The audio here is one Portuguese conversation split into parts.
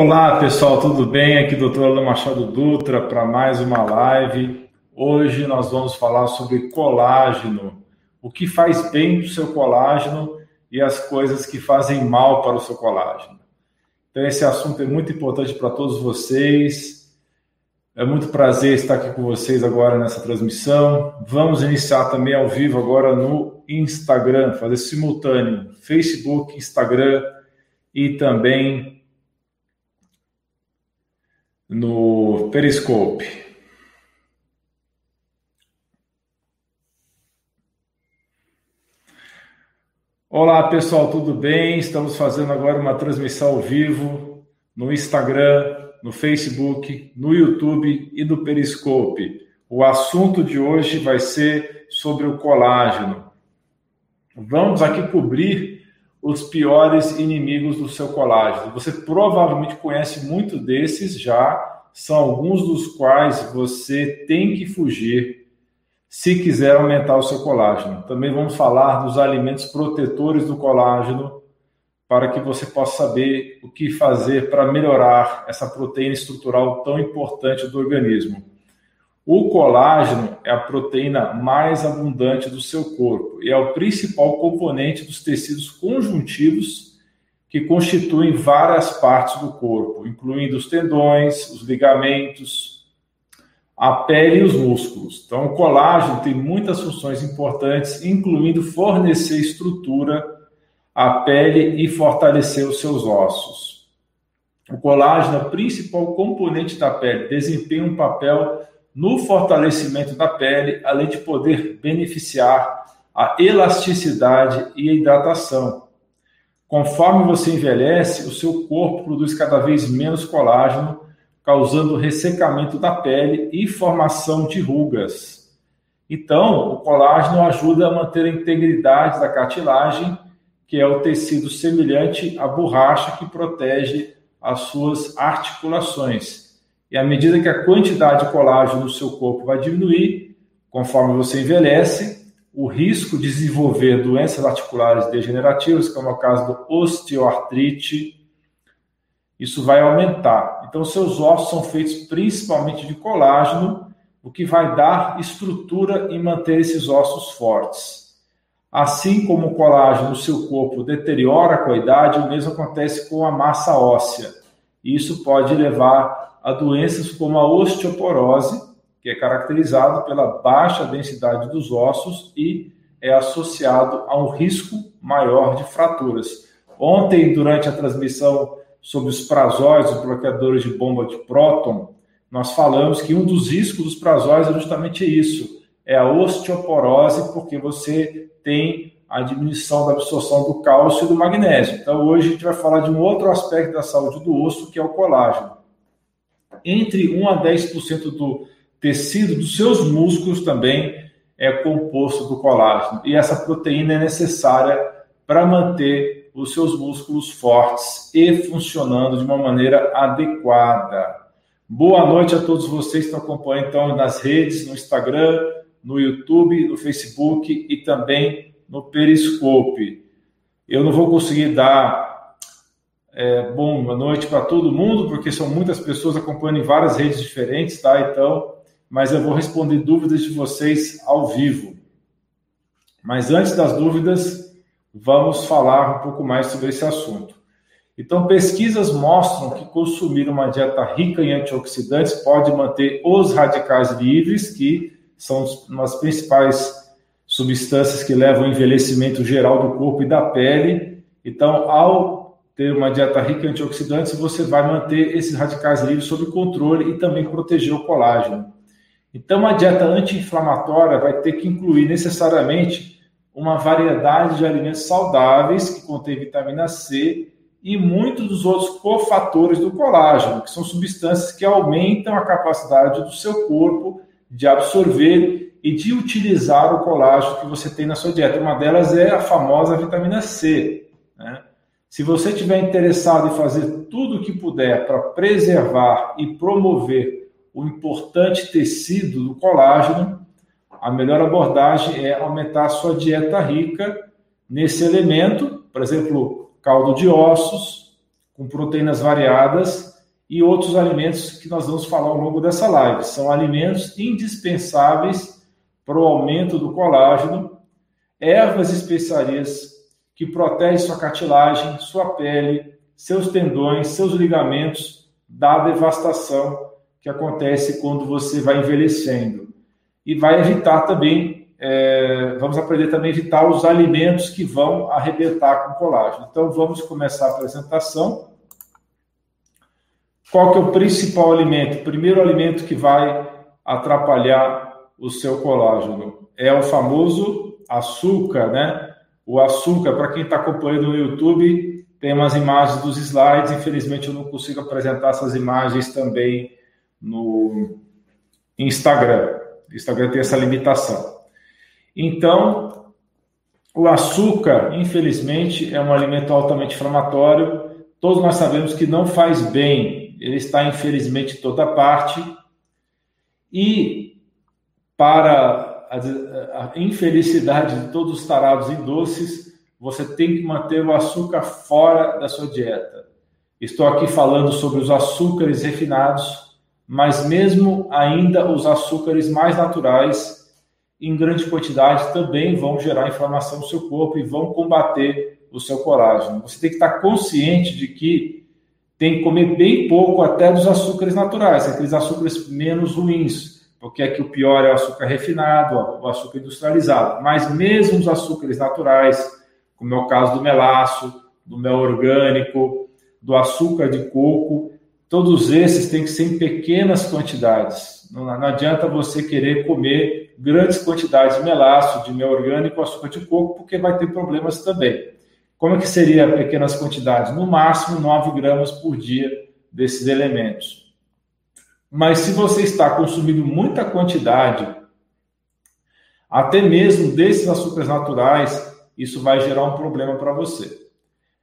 Olá pessoal, tudo bem? Aqui Dr. Alan Machado Dutra para mais uma live. Hoje nós vamos falar sobre colágeno, o que faz bem para o seu colágeno e as coisas que fazem mal para o seu colágeno. Então esse assunto é muito importante para todos vocês. É muito prazer estar aqui com vocês agora nessa transmissão. Vamos iniciar também ao vivo agora no Instagram, fazer simultâneo, Facebook, Instagram e também no Periscope. Olá pessoal, tudo bem? Estamos fazendo agora uma transmissão ao vivo no Instagram, no Facebook, no YouTube e no Periscope. O assunto de hoje vai ser sobre o colágeno. Vamos aqui cobrir os piores inimigos do seu colágeno. Você provavelmente conhece muito desses já, são alguns dos quais você tem que fugir se quiser aumentar o seu colágeno. Também vamos falar dos alimentos protetores do colágeno para que você possa saber o que fazer para melhorar essa proteína estrutural tão importante do organismo. O colágeno é a proteína mais abundante do seu corpo e é o principal componente dos tecidos conjuntivos que constituem várias partes do corpo, incluindo os tendões, os ligamentos, a pele e os músculos. Então, o colágeno tem muitas funções importantes, incluindo fornecer estrutura à pele e fortalecer os seus ossos. O colágeno é o principal componente da pele, desempenha um papel no fortalecimento da pele, além de poder beneficiar a elasticidade e a hidratação. Conforme você envelhece, o seu corpo produz cada vez menos colágeno, causando ressecamento da pele e formação de rugas. Então, o colágeno ajuda a manter a integridade da cartilagem, que é o tecido semelhante à borracha que protege as suas articulações. E à medida que a quantidade de colágeno no seu corpo vai diminuir, conforme você envelhece, o risco de desenvolver doenças articulares degenerativas, como é o caso do osteoartrite, isso vai aumentar. Então, seus ossos são feitos principalmente de colágeno, o que vai dar estrutura e manter esses ossos fortes. Assim como o colágeno no seu corpo deteriora com a idade, o mesmo acontece com a massa óssea. Isso pode levar a doenças como a osteoporose, que é caracterizado pela baixa densidade dos ossos e é associado a um risco maior de fraturas. Ontem, durante a transmissão sobre os prazóis, os bloqueadores de bomba de próton, nós falamos que um dos riscos dos prazóis é justamente isso, é a osteoporose, porque você tem a diminuição da absorção do cálcio e do magnésio. Então, hoje a gente vai falar de um outro aspecto da saúde do osso, que é o colágeno entre 1 a 10% do tecido dos seus músculos também é composto do colágeno. E essa proteína é necessária para manter os seus músculos fortes e funcionando de uma maneira adequada. Boa noite a todos vocês que estão acompanhando então nas redes, no Instagram, no YouTube, no Facebook e também no Periscope. Eu não vou conseguir dar é, bom, boa noite para todo mundo, porque são muitas pessoas acompanhando em várias redes diferentes, tá? Então, mas eu vou responder dúvidas de vocês ao vivo. Mas antes das dúvidas, vamos falar um pouco mais sobre esse assunto. Então, pesquisas mostram que consumir uma dieta rica em antioxidantes pode manter os radicais livres, que são as principais substâncias que levam ao envelhecimento geral do corpo e da pele. Então, ao ter uma dieta rica em antioxidantes, você vai manter esses radicais livres sob controle e também proteger o colágeno. Então, uma dieta anti-inflamatória vai ter que incluir necessariamente uma variedade de alimentos saudáveis que contém vitamina C e muitos dos outros cofatores do colágeno, que são substâncias que aumentam a capacidade do seu corpo de absorver e de utilizar o colágeno que você tem na sua dieta. Uma delas é a famosa vitamina C. Se você estiver interessado em fazer tudo o que puder para preservar e promover o importante tecido do colágeno, a melhor abordagem é aumentar a sua dieta rica nesse elemento, por exemplo, caldo de ossos, com proteínas variadas e outros alimentos que nós vamos falar ao longo dessa live. São alimentos indispensáveis para o aumento do colágeno, ervas especiarias que protegem sua cartilagem, sua pele, seus tendões, seus ligamentos da devastação que acontece quando você vai envelhecendo. E vai evitar também, é, vamos aprender também a evitar os alimentos que vão arrebentar com colágeno. Então vamos começar a apresentação. Qual que é o principal alimento? O primeiro alimento que vai atrapalhar o seu colágeno é o famoso açúcar, né? O açúcar, para quem está acompanhando no YouTube, tem umas imagens dos slides. Infelizmente, eu não consigo apresentar essas imagens também no Instagram. O Instagram tem essa limitação. Então, o açúcar, infelizmente, é um alimento altamente inflamatório. Todos nós sabemos que não faz bem. Ele está, infelizmente, em toda parte. E para a infelicidade de todos os tarados em doces, você tem que manter o açúcar fora da sua dieta. Estou aqui falando sobre os açúcares refinados, mas mesmo ainda os açúcares mais naturais, em grande quantidade, também vão gerar inflamação no seu corpo e vão combater o seu colágeno. Você tem que estar consciente de que tem que comer bem pouco até dos açúcares naturais, aqueles açúcares menos ruins porque aqui o pior é o açúcar refinado, o açúcar industrializado. Mas mesmo os açúcares naturais, como é o caso do melaço, do mel orgânico, do açúcar de coco, todos esses têm que ser em pequenas quantidades. Não, não adianta você querer comer grandes quantidades de melaço, de mel orgânico, açúcar de coco, porque vai ter problemas também. Como é que seria pequenas quantidades? No máximo 9 gramas por dia desses elementos. Mas se você está consumindo muita quantidade, até mesmo desses açúcares naturais, isso vai gerar um problema para você.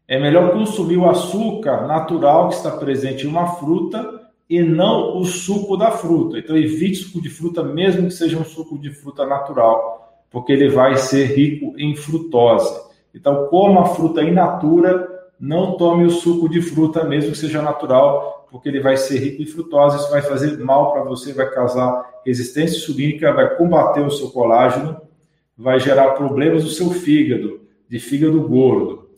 É melhor consumir o açúcar natural que está presente em uma fruta e não o suco da fruta. Então evite suco de fruta, mesmo que seja um suco de fruta natural, porque ele vai ser rico em frutose. Então coma a fruta in natura, não tome o suco de fruta, mesmo que seja natural, porque ele vai ser rico em frutose, isso vai fazer mal para você, vai causar resistência insulínica, vai combater o seu colágeno, vai gerar problemas no seu fígado, de fígado gordo.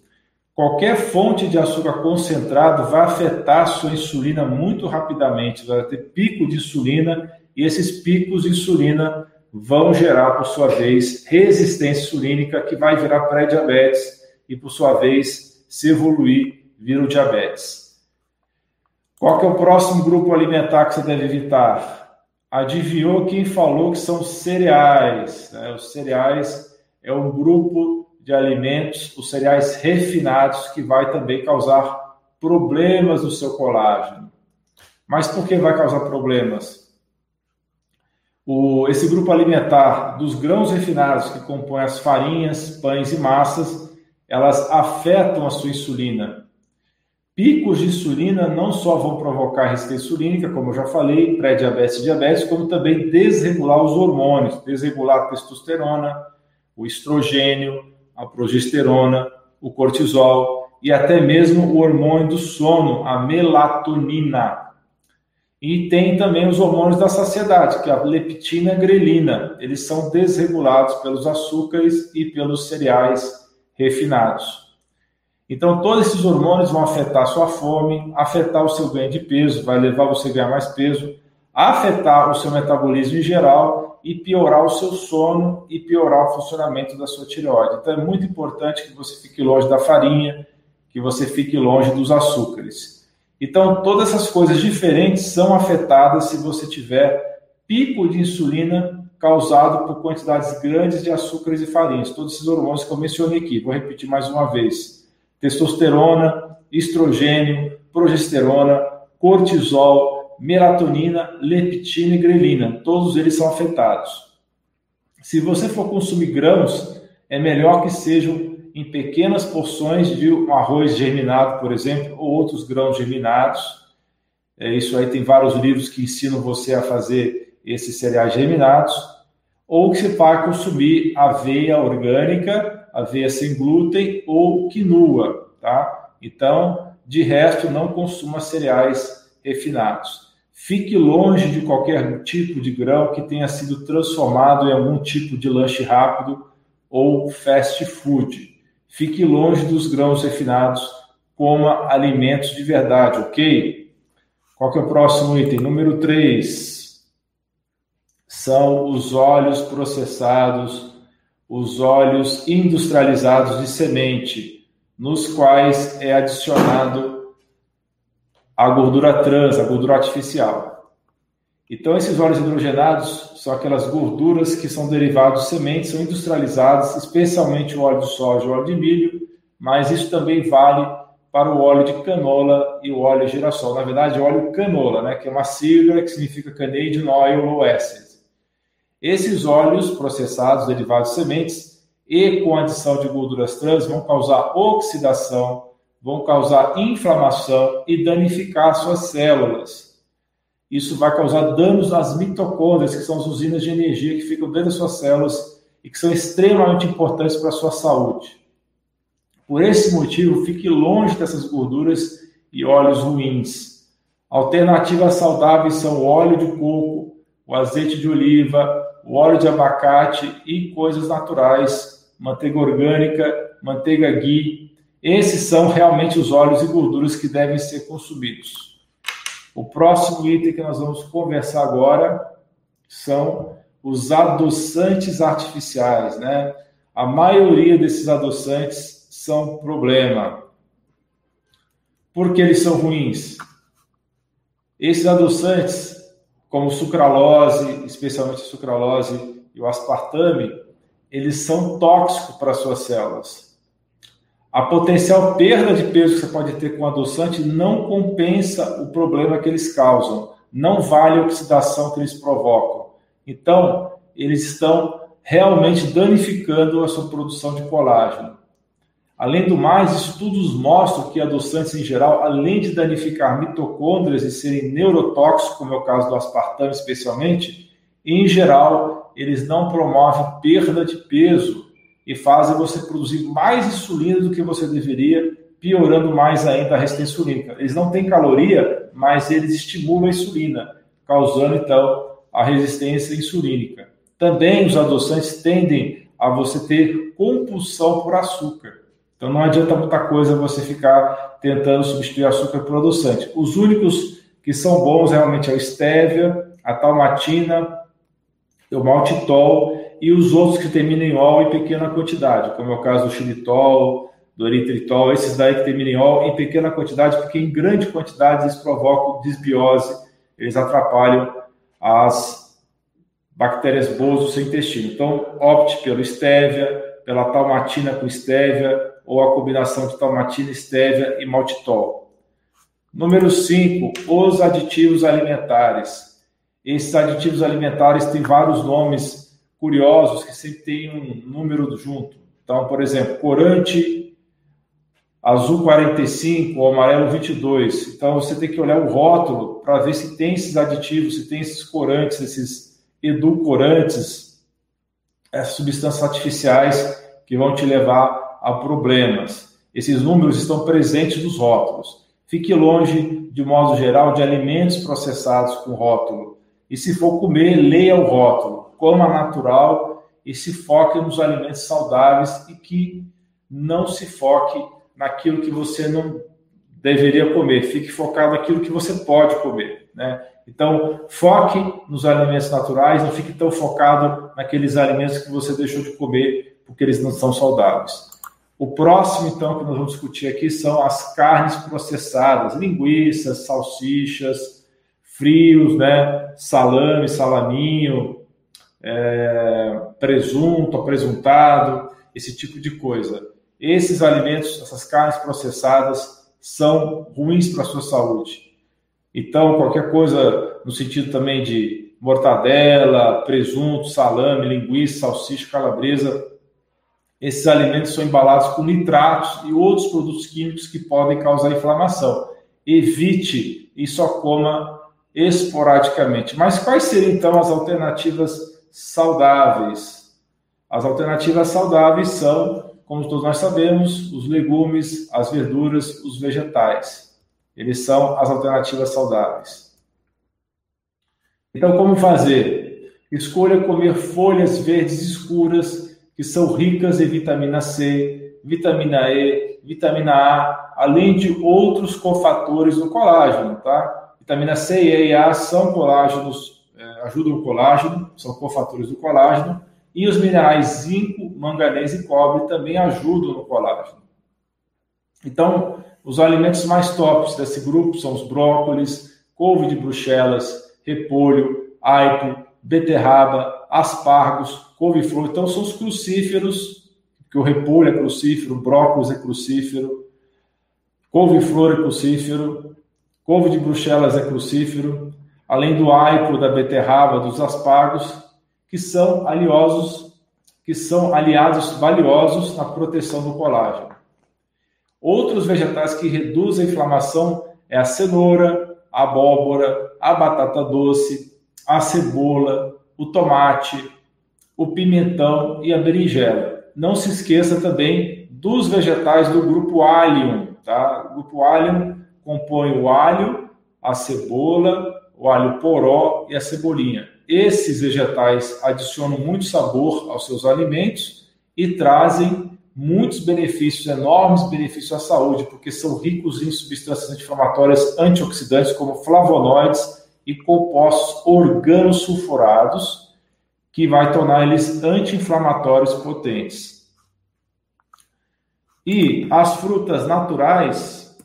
Qualquer fonte de açúcar concentrado vai afetar a sua insulina muito rapidamente, vai ter pico de insulina e esses picos de insulina vão gerar, por sua vez, resistência insulínica que vai virar pré-diabetes e, por sua vez, se evoluir, vira o diabetes. Qual que é o próximo grupo alimentar que você deve evitar? Adivinhou quem falou que são cereais? Né? Os cereais é um grupo de alimentos, os cereais refinados, que vai também causar problemas no seu colágeno. Mas por que vai causar problemas? O, esse grupo alimentar dos grãos refinados, que compõem as farinhas, pães e massas, elas afetam a sua insulina. Picos de insulina não só vão provocar resistência insulínica, como eu já falei, pré-diabetes e diabetes, como também desregular os hormônios, desregular a testosterona, o estrogênio, a progesterona, o cortisol e até mesmo o hormônio do sono, a melatonina. E tem também os hormônios da saciedade, que é a leptina e a grelina. Eles são desregulados pelos açúcares e pelos cereais refinados. Então, todos esses hormônios vão afetar a sua fome, afetar o seu ganho de peso, vai levar você a ganhar mais peso, afetar o seu metabolismo em geral e piorar o seu sono e piorar o funcionamento da sua tireoide. Então, é muito importante que você fique longe da farinha, que você fique longe dos açúcares. Então, todas essas coisas diferentes são afetadas se você tiver pico de insulina causado por quantidades grandes de açúcares e farinhas. Todos esses hormônios que eu mencionei aqui. Vou repetir mais uma vez testosterona, estrogênio, progesterona, cortisol, melatonina, leptina e grelina. Todos eles são afetados. Se você for consumir grãos, é melhor que sejam em pequenas porções de um arroz germinado, por exemplo, ou outros grãos germinados. É, isso aí tem vários livros que ensinam você a fazer esses cereais germinados. Ou que você vai consumir aveia orgânica aveia sem glúten ou quinoa, tá? Então, De resto, não consuma cereais refinados. Fique longe de qualquer tipo de grão que tenha sido transformado em algum tipo de lanche rápido ou fast food. Fique longe dos grãos refinados, coma alimentos de verdade, ok? Qual que é o próximo item? Número 3. São os óleos processados, os óleos industrializados de semente, nos quais é adicionado a gordura trans, a gordura artificial. Então, esses óleos hidrogenados são aquelas gorduras que são derivados de sementes, são industrializadas, especialmente o óleo de soja e o óleo de milho, mas isso também vale para o óleo de canola e o óleo de girassol. Na verdade, óleo canola, né, que é uma sigla que significa Canadian Oil Acid. Esses óleos processados, derivados de sementes e com adição de gorduras trans vão causar oxidação, vão causar inflamação e danificar suas células. Isso vai causar danos às mitocôndrias, que são as usinas de energia que ficam dentro das suas células e que são extremamente importantes para a sua saúde. Por esse motivo, fique longe dessas gorduras e óleos ruins. Alternativas saudáveis são o óleo de coco, o azeite de oliva, óleo de abacate e coisas naturais, manteiga orgânica, manteiga ghee, esses são realmente os óleos e gorduras que devem ser consumidos. O próximo item que nós vamos conversar agora são os adoçantes artificiais, né? A maioria desses adoçantes são problema. Por que eles são ruins? Esses adoçantes, como sucralose, especialmente a sucralose e o aspartame, eles são tóxicos para suas células. A potencial perda de peso que você pode ter com adoçante não compensa o problema que eles causam, não vale a oxidação que eles provocam. Então, eles estão realmente danificando a sua produção de colágeno. Além do mais, estudos mostram que adoçantes em geral, além de danificar mitocôndrias e serem neurotóxicos, como é o caso do aspartame especialmente, em geral, eles não promovem perda de peso e fazem você produzir mais insulina do que você deveria, piorando mais ainda a resistência insulínica. Eles não têm caloria, mas eles estimulam a insulina, causando então a resistência insulínica. Também os adoçantes tendem a você ter compulsão por açúcar. Então não adianta muita coisa você ficar tentando substituir açúcar por adoçante. Os únicos que são bons realmente é o stevia, a talmatina, o maltitol e os outros que terminam em ol em pequena quantidade, como é o caso do xilitol, do eritritol, esses daí que terminam em ol em pequena quantidade, porque em grande quantidade eles provocam desbiose, eles atrapalham as bactérias boas do seu intestino. Então, opte pelo stevia, pela talmatina com stevia, ou a combinação de talmatina, stevia e maltitol. Número 5, os aditivos alimentares. Esses aditivos alimentares têm vários nomes curiosos que sempre tem um número junto. Então, por exemplo, corante azul 45 ou amarelo 22. Então, você tem que olhar o rótulo para ver se tem esses aditivos, se tem esses corantes, esses edulcorantes, essas substâncias artificiais que vão te levar a problemas. Esses números estão presentes nos rótulos. Fique longe, de modo geral, de alimentos processados com rótulo. E se for comer, leia o rótulo coma natural e se foque nos alimentos saudáveis e que não se foque naquilo que você não deveria comer. Fique focado naquilo que você pode comer, né? Então, foque nos alimentos naturais, não fique tão focado naqueles alimentos que você deixou de comer porque eles não são saudáveis. O próximo, então, que nós vamos discutir aqui são as carnes processadas, linguiças, salsichas, frios, né? Salame, salaminho, é, presunto, apresuntado, esse tipo de coisa. Esses alimentos, essas carnes processadas, são ruins para a sua saúde. Então, qualquer coisa no sentido também de mortadela, presunto, salame, linguiça, salsicha, calabresa, esses alimentos são embalados com nitratos e outros produtos químicos que podem causar inflamação. Evite e só coma esporadicamente. Mas quais seriam então as alternativas saudáveis. As alternativas saudáveis são como todos nós sabemos, os legumes, as verduras, os vegetais. Eles são as alternativas saudáveis. Então, como fazer? Escolha comer folhas verdes escuras que são ricas em vitamina C, vitamina E, vitamina A, além de outros cofatores do colágeno, tá? Vitamina C, E e A são colágenos, é, ajudam o colágeno, são cofatores do colágeno, e os minerais zinco, manganês e cobre também ajudam no colágeno. Então, os alimentos mais tops desse grupo são os brócolis, couve de bruxelas, repolho, aipo, beterraba, aspargos, couve-flor. Então, são os crucíferos, que o repolho é crucífero, brócolis é crucífero, couve-flor é crucífero, couve de bruxelas é crucífero, além do aipo, da beterraba, dos aspargos, que são aliosos, que são aliados valiosos na proteção do colágeno. Outros vegetais que reduzem a inflamação é a cenoura, a abóbora, a batata doce, a cebola, o tomate, o pimentão e a berinjela. Não se esqueça também dos vegetais do grupo Allium, tá? O grupo Allium compõe o alho, a cebola, o alho poró e a cebolinha. Esses vegetais adicionam muito sabor aos seus alimentos e trazem muitos benefícios, enormes benefícios à saúde, porque são ricos em substâncias anti-inflamatórias antioxidantes como flavonoides e compostos organosulfurados, que vai tornar eles anti-inflamatórios potentes. E as frutas naturais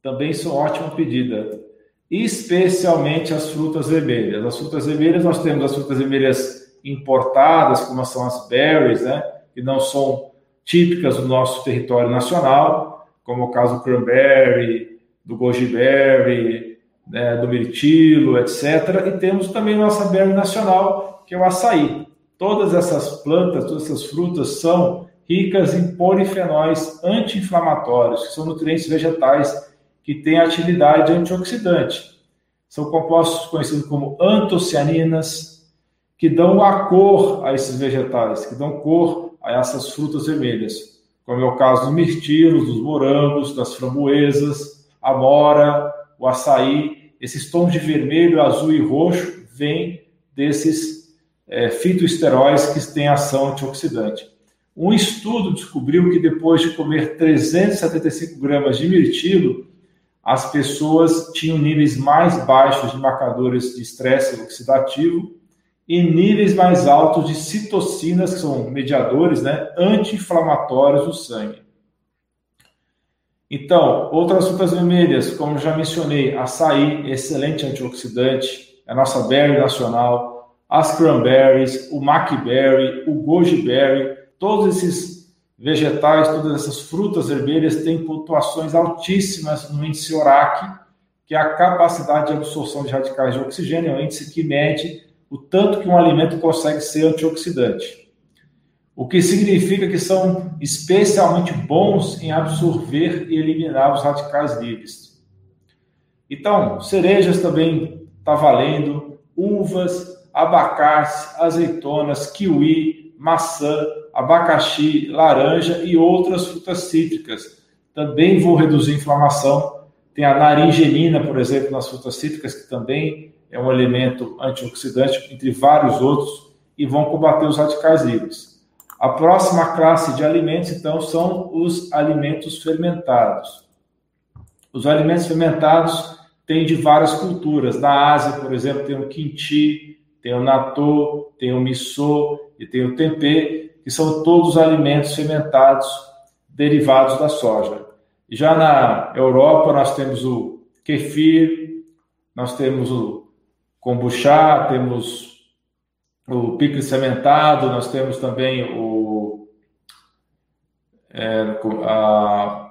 também são ótima pedida especialmente as frutas vermelhas. As frutas vermelhas, nós temos as frutas vermelhas importadas, como são as berries, né, que não são típicas do nosso território nacional, como o caso do cranberry, do goji berry, né, do mirtilo, etc. E temos também nossa berry nacional, que é o açaí. Todas essas plantas, todas essas frutas são ricas em polifenóis anti-inflamatórios, que são nutrientes vegetais que têm atividade antioxidante. São compostos conhecidos como antocianinas, que dão a cor a esses vegetais, que dão cor a essas frutas vermelhas, como é o caso dos mirtilos, dos morangos, das framboesas, a mora, o açaí. Esses tons de vermelho, azul e roxo vêm desses é, fitoesteróis que têm ação antioxidante. Um estudo descobriu que depois de comer 375 gramas de mirtilo, as pessoas tinham níveis mais baixos de marcadores de estresse oxidativo e níveis mais altos de citocinas, que são mediadores né, anti-inflamatórios do sangue. Então, outras frutas vermelhas, como já mencionei, açaí, excelente antioxidante, é a nossa berry nacional, as cranberries, o mackberry, o goji berry, todos esses vegetais, todas essas frutas vermelhas têm pontuações altíssimas no índice ORAC, que é a capacidade de absorção de radicais de oxigênio, é um índice que mede o tanto que um alimento consegue ser antioxidante. O que significa que são especialmente bons em absorver e eliminar os radicais livres. Então, cerejas também está valendo, uvas, abacates, azeitonas, kiwi, maçã, abacaxi, laranja e outras frutas cítricas. Também vão reduzir a inflamação. Tem a naringelina, por exemplo, nas frutas cítricas, que também é um elemento antioxidante, entre vários outros, e vão combater os radicais livres. A próxima classe de alimentos, então, são os alimentos fermentados. Os alimentos fermentados têm de várias culturas. Na Ásia, por exemplo, tem o kimchi, tem o natto, tem o miso e tem o tempê, que são todos alimentos fermentados derivados da soja. Já na Europa, nós temos o kefir, nós temos o kombucha, temos o picles fermentado, nós temos também o. É, a,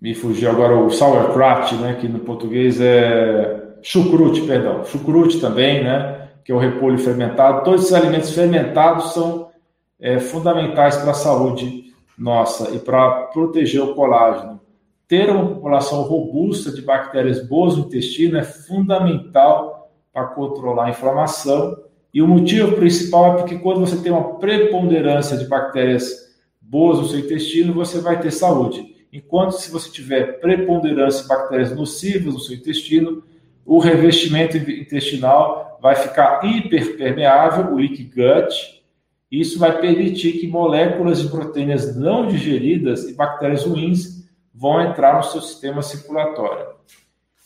me fugiu agora o sauerkraut, né, que no português é chucrute, perdão, chucrute também, né, que é o repolho fermentado. Todos esses alimentos fermentados são é, fundamentais para a saúde nossa e para proteger o colágeno. Ter uma população robusta de bactérias boas no intestino é fundamental para controlar a inflamação. E o motivo principal é porque quando você tem uma preponderância de bactérias boas no seu intestino, você vai ter saúde. Enquanto se você tiver preponderância de bactérias nocivas no seu intestino, o revestimento intestinal vai ficar hiperpermeável, o leak gut. Isso vai permitir que moléculas de proteínas não digeridas e bactérias ruins vão entrar no seu sistema circulatório.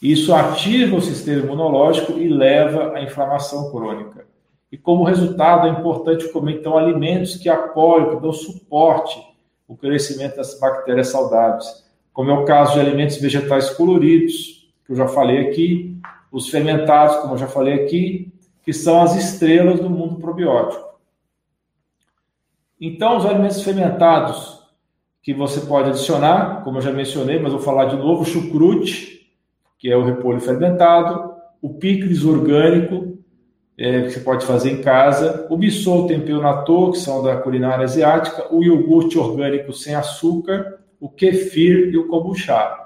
Isso ativa o sistema imunológico e leva à inflamação crônica. E como resultado, é importante comer então alimentos que apoiam, que dão suporte ao crescimento das bactérias saudáveis, como é o caso de alimentos vegetais coloridos, que eu já falei aqui, os fermentados, como eu já falei aqui, que são as estrelas do mundo probiótico. Então, os alimentos fermentados que você pode adicionar, como eu já mencionei, mas vou falar de novo, o chucrute, que é o repolho fermentado, o picles orgânico, é, que você pode fazer em casa, o bissol tempero natô, que são da culinária asiática, o iogurte orgânico sem açúcar, o kefir e o kombucha.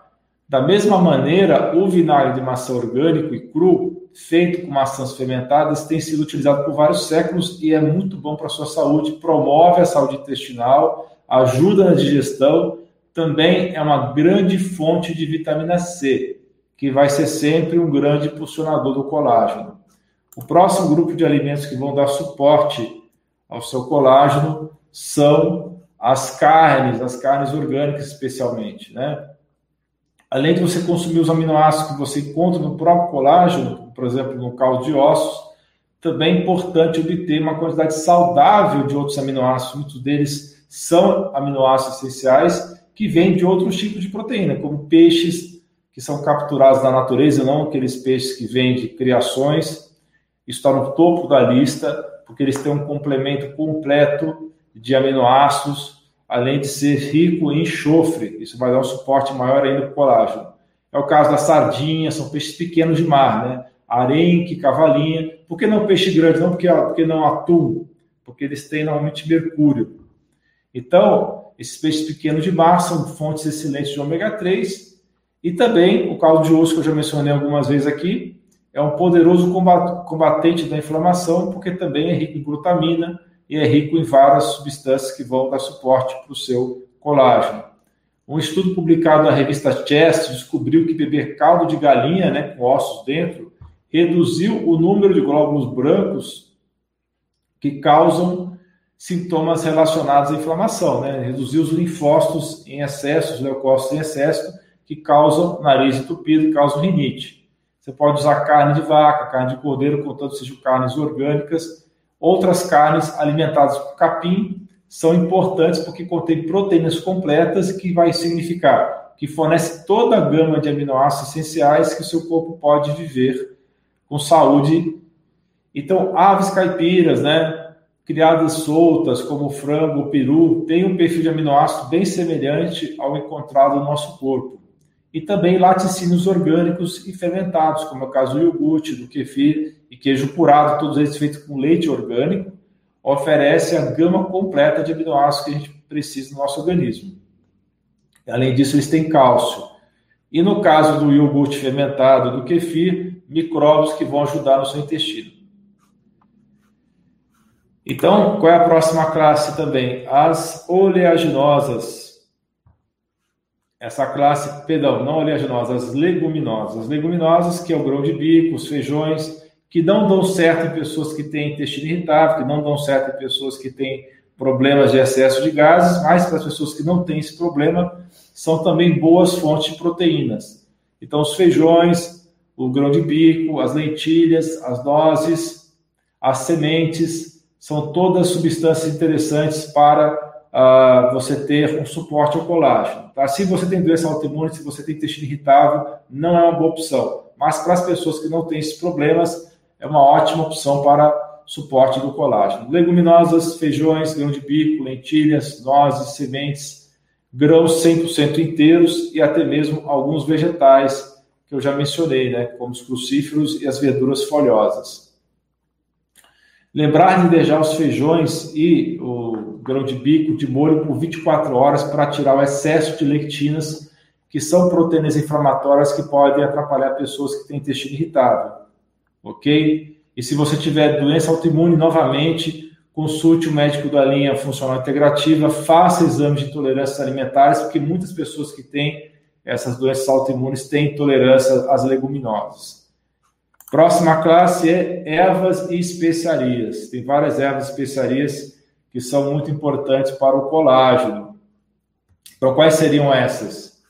Da mesma maneira, o vinagre de maçã orgânico e cru, feito com maçãs fermentadas, tem sido utilizado por vários séculos e é muito bom para a sua saúde, promove a saúde intestinal, ajuda na digestão, também é uma grande fonte de vitamina C, que vai ser sempre um grande impulsionador do colágeno. O próximo grupo de alimentos que vão dar suporte ao seu colágeno são as carnes, as carnes orgânicas especialmente, né? Além de você consumir os aminoácidos que você encontra no próprio colágeno, por exemplo, no caldo de ossos, também é importante obter uma quantidade saudável de outros aminoácidos. Muitos deles são aminoácidos essenciais que vêm de outros tipos de proteína, como peixes que são capturados na natureza, não aqueles peixes que vêm de criações está no topo da lista, porque eles têm um complemento completo de aminoácidos, além de ser rico em enxofre. Isso vai dar um suporte maior ainda para o colágeno. É o caso da sardinha, são peixes pequenos de mar, né? Arenque, cavalinha. Por que não peixe grande? Não porque, porque não atum, porque eles têm normalmente mercúrio. Então, esses peixes pequenos de mar são fontes excelentes de ômega 3 e também o caldo de osso que eu já mencionei algumas vezes aqui, é um poderoso combatente da inflamação, porque também é rico em glutamina e é rico em várias substâncias que vão dar suporte para o seu colágeno. Um estudo publicado na revista Chest descobriu que beber caldo de galinha, né, com ossos dentro, reduziu o número de glóbulos brancos que causam sintomas relacionados à inflamação, né? Reduziu os linfócitos em excesso, os leucócitos em excesso, que causam nariz entupido causam rinite. Você pode usar carne de vaca, carne de cordeiro, contanto sejam carnes orgânicas. Outras carnes alimentadas por capim são importantes porque contêm proteínas completas, que vai significar que fornece toda a gama de aminoácidos essenciais que o seu corpo pode viver com saúde. Então, aves caipiras, né, criadas soltas, como frango, peru, têm um perfil de aminoácido bem semelhante ao encontrado no nosso corpo e também laticínios orgânicos e fermentados, como é o caso do iogurte, do kefir e queijo curado, todos eles feitos com leite orgânico, oferece a gama completa de aminoácidos que a gente precisa no nosso organismo. Além disso, eles têm cálcio. E no caso do iogurte fermentado, do kefir, micróbios que vão ajudar no seu intestino. Então, qual é a próxima classe também? As oleaginosas essa classe, perdão, não oleaginosas, as leguminosas. As leguminosas, que é o grão de bico, os feijões, que não dão certo em pessoas que têm intestino irritável, que não dão certo em pessoas que têm problemas de excesso de gases, mas para as pessoas que não têm esse problema, são também boas fontes de proteínas. Então, os feijões, o grão de bico, as lentilhas, as nozes, as sementes, são todas substâncias interessantes para uh, você ter um suporte ao colágeno. Tá? Se você tem doença autoimune, se você tem intestino irritável, não é uma boa opção. Mas para as pessoas que não têm esses problemas, é uma ótima opção para suporte do colágeno. Leguminosas, feijões, grão de bico, lentilhas, nozes, sementes, grãos 100% inteiros e até mesmo alguns vegetais que eu já mencionei, né, como os crucíferos e as verduras folhosas. Lembrar de deixar os feijões e o grão de bico de molho por 24 horas para tirar o excesso de lectinas, que são proteínas inflamatórias que podem atrapalhar pessoas que têm intestino irritável. Ok? E se você tiver doença autoimune, novamente, consulte o médico da linha funcional integrativa, faça exames de intolerâncias alimentares, porque muitas pessoas que têm essas doenças autoimunes têm intolerância às leguminosas. Próxima classe é ervas e especiarias. Tem várias ervas e especiarias que são muito importantes para o colágeno. Então, quais seriam essas?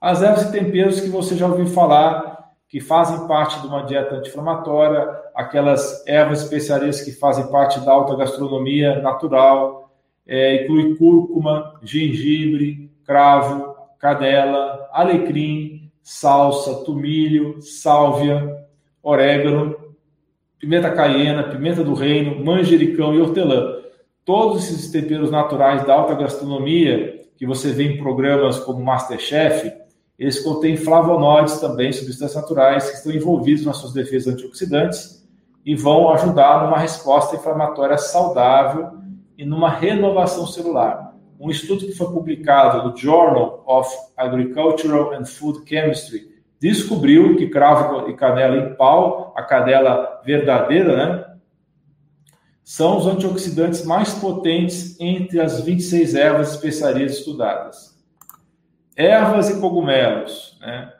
As ervas e temperos que você já ouviu falar, que fazem parte de uma dieta anti-inflamatória, aquelas ervas e especiarias que fazem parte da alta gastronomia natural, é, inclui cúrcuma, gengibre, cravo, canela, alecrim, salsa, tomilho, sálvia, orégano, pimenta caiena, pimenta do reino, manjericão e hortelã. Todos esses temperos naturais da alta gastronomia que você vê em programas como Masterchef, eles contêm flavonoides também, substâncias naturais que estão envolvidos nas suas defesas antioxidantes e vão ajudar numa resposta inflamatória saudável e numa renovação celular. Um estudo que foi publicado no Journal of Agricultural and Food Chemistry descobriu que cravo e canela em pau, a canela verdadeira, né, são os antioxidantes mais potentes entre as 26 ervas especiarias estudadas. Ervas e cogumelos. Né?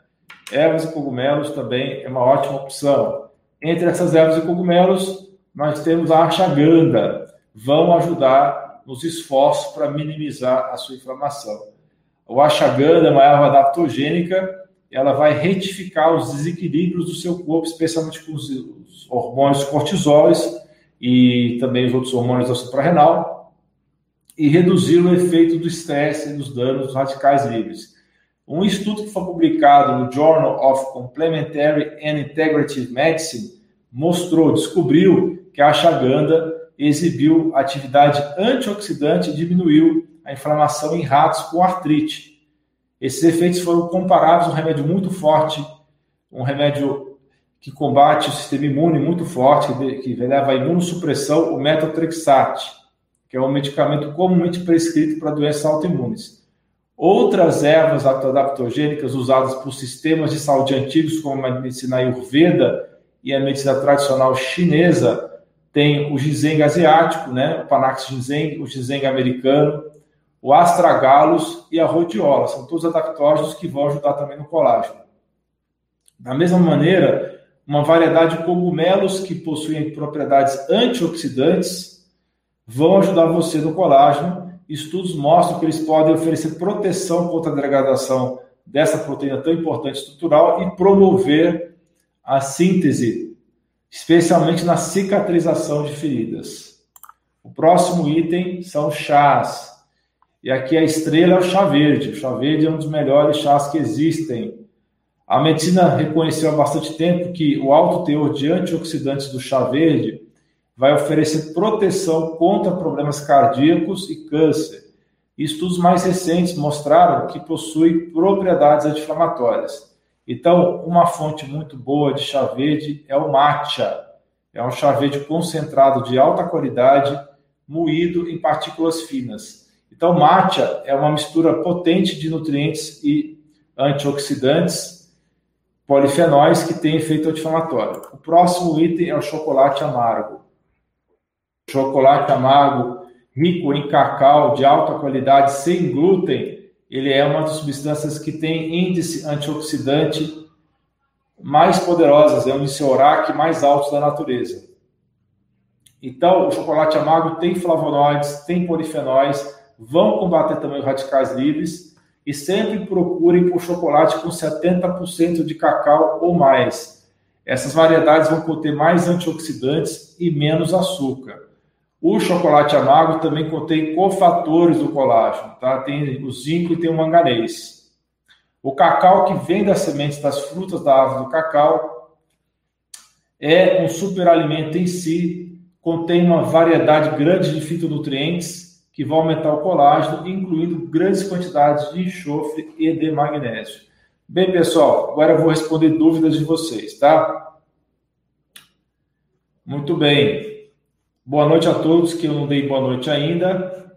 Ervas e cogumelos também é uma ótima opção. Entre essas ervas e cogumelos, nós temos a ashwagandha. Vão ajudar nos esforços para minimizar a sua inflamação. O ashwagandha é uma erva adaptogênica, ela vai retificar os desequilíbrios do seu corpo, especialmente com os hormônios cortisóis e também os outros hormônios da suprarrenal, e reduzir o efeito do estresse e dos danos radicais livres. Um estudo que foi publicado no Journal of Complementary and Integrative Medicine mostrou, descobriu que a ashwagandha exibiu atividade antioxidante e diminuiu a inflamação em ratos com artrite. Esses efeitos foram comparados a um remédio muito forte, um remédio que combate o sistema imune muito forte, que leva à imunossupressão, o metotrexate que é um medicamento comumente prescrito para doenças autoimunes. Outras ervas adaptogênicas usadas por sistemas de saúde antigos, como a medicina ayurveda e a medicina tradicional chinesa, tem o ginseng asiático, né? o Panax ginseng, o ginseng americano, o astragalus e a rhodiola. São todos adaptógenos que vão ajudar também no colágeno. Da mesma maneira, uma variedade de cogumelos que possuem propriedades antioxidantes vão ajudar você no colágeno. Estudos mostram que eles podem oferecer proteção contra a degradação dessa proteína tão importante estrutural e promover a síntese, especialmente na cicatrização de feridas. O próximo item são chás. E aqui a estrela é o chá verde. O chá verde é um dos melhores chás que existem. A medicina reconheceu há bastante tempo que o alto teor de antioxidantes do chá verde vai oferecer proteção contra problemas cardíacos e câncer. Estudos mais recentes mostraram que possui propriedades anti-inflamatórias. Então, uma fonte muito boa de chá verde é o matcha. É um chá verde concentrado de alta qualidade, moído em partículas finas. Então, matcha é uma mistura potente de nutrientes e antioxidantes, polifenóis que tem efeito anti-inflamatório. O próximo item é o chocolate amargo chocolate amargo rico em cacau de alta qualidade, sem glúten, ele é uma das substâncias que tem índice antioxidante mais poderosas, é um índice ORAC mais alto da natureza. Então, o chocolate amargo tem flavonoides, tem polifenóis, vão combater também os radicais livres e sempre procurem por chocolate com 70% de cacau ou mais. Essas variedades vão conter mais antioxidantes e menos açúcar. O chocolate amargo também contém cofatores do colágeno, tá? Tem o zinco e tem o manganês. O cacau que vem das sementes das frutas da árvore do cacau é um superalimento em si, contém uma variedade grande de fitonutrientes que vão aumentar o colágeno, incluindo grandes quantidades de enxofre e de magnésio. Bem, pessoal, agora eu vou responder dúvidas de vocês, tá? Muito bem. Boa noite a todos que eu não dei boa noite ainda.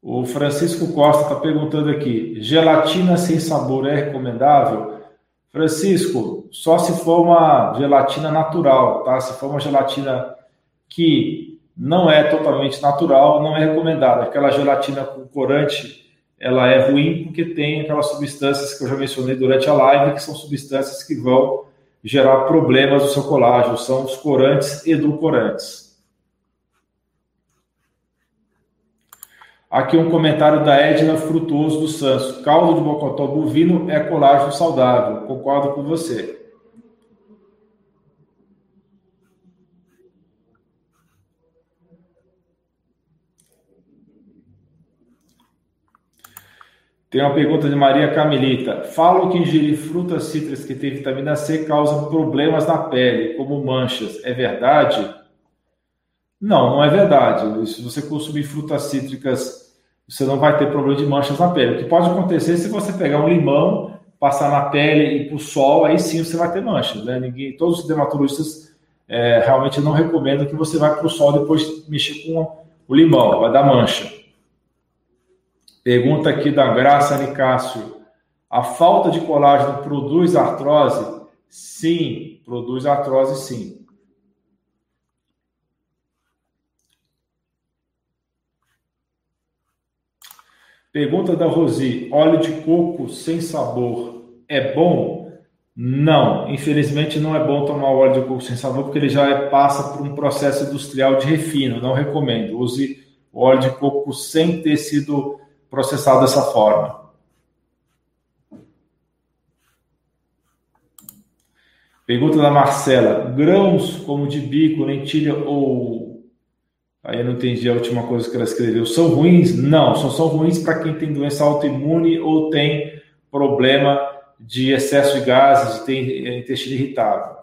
O Francisco Costa está perguntando aqui: gelatina sem sabor é recomendável? Francisco, só se for uma gelatina natural, tá? Se for uma gelatina que não é totalmente natural, não é recomendado. Aquela gelatina com corante, ela é ruim porque tem aquelas substâncias que eu já mencionei durante a live, que são substâncias que vão gerar problemas no seu colágeno, são os corantes edulcorantes. Aqui um comentário da Edna Frutuoso do Santos. Caldo de mocotó bovino é colágeno saudável. Concordo com você. Tem uma pergunta de Maria Camilita. Falam que ingerir frutas cítricas que têm vitamina C causam problemas na pele, como manchas. É verdade? Não, não é verdade. Se você consumir frutas cítricas, você não vai ter problema de manchas na pele. O que pode acontecer se você pegar um limão, passar na pele e para o sol, aí sim você vai ter manchas. Né? Ninguém, todos os dermatologistas é, realmente não recomendam que você vá para o sol depois mexer com o limão, vai dar mancha. Pergunta aqui da Graça Nicásio. A falta de colágeno produz artrose? Sim, produz artrose sim. Pergunta da Rosi: óleo de coco sem sabor é bom? Não, infelizmente não é bom tomar óleo de coco sem sabor porque ele já é, passa por um processo industrial de refino. Não recomendo. Use óleo de coco sem ter sido processado dessa forma. Pergunta da Marcela: grãos como de bico, lentilha ou. Aí eu não entendi a última coisa que ela escreveu. São ruins? Não, só são ruins para quem tem doença autoimune ou tem problema de excesso de gases, tem intestino irritável.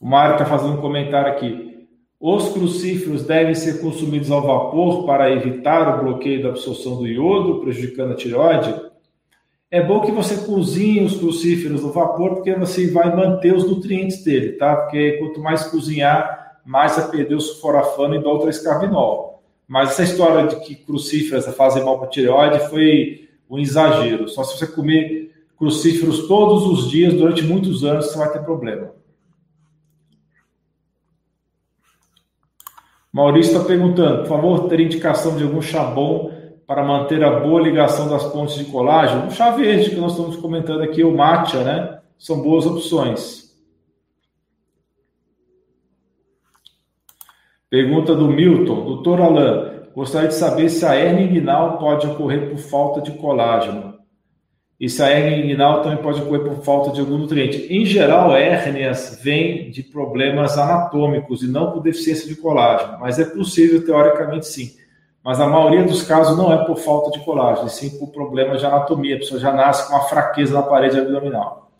O Mário está fazendo um comentário aqui. Os crucíferos devem ser consumidos ao vapor para evitar o bloqueio da absorção do iodo, prejudicando a tireoide. É bom que você cozinhe os crucíferos no vapor, porque você vai manter os nutrientes dele, tá? Porque quanto mais cozinhar, mais vai perder o sulforafano e doutrascarbinol. Mas essa história de que crucíferos fazem mal para a tireoide foi um exagero. Só se você comer crucíferos todos os dias durante muitos anos, você vai ter problema. Maurício está perguntando, por favor, ter indicação de algum chá bom para manter a boa ligação das pontes de colágeno? O chá verde que nós estamos comentando aqui, o matcha, né? São boas opções. Pergunta do Milton, doutor Alain, gostaria de saber se a hernia inguinal pode ocorrer por falta de colágeno. E se a hérnia inguinal também pode ocorrer por falta de algum nutriente. Em geral, hérnias vêm de problemas anatômicos e não por deficiência de colágeno, mas é possível, teoricamente, sim. Mas a maioria dos casos não é por falta de colágeno, sim por problemas de anatomia. A pessoa já nasce com uma fraqueza na parede abdominal.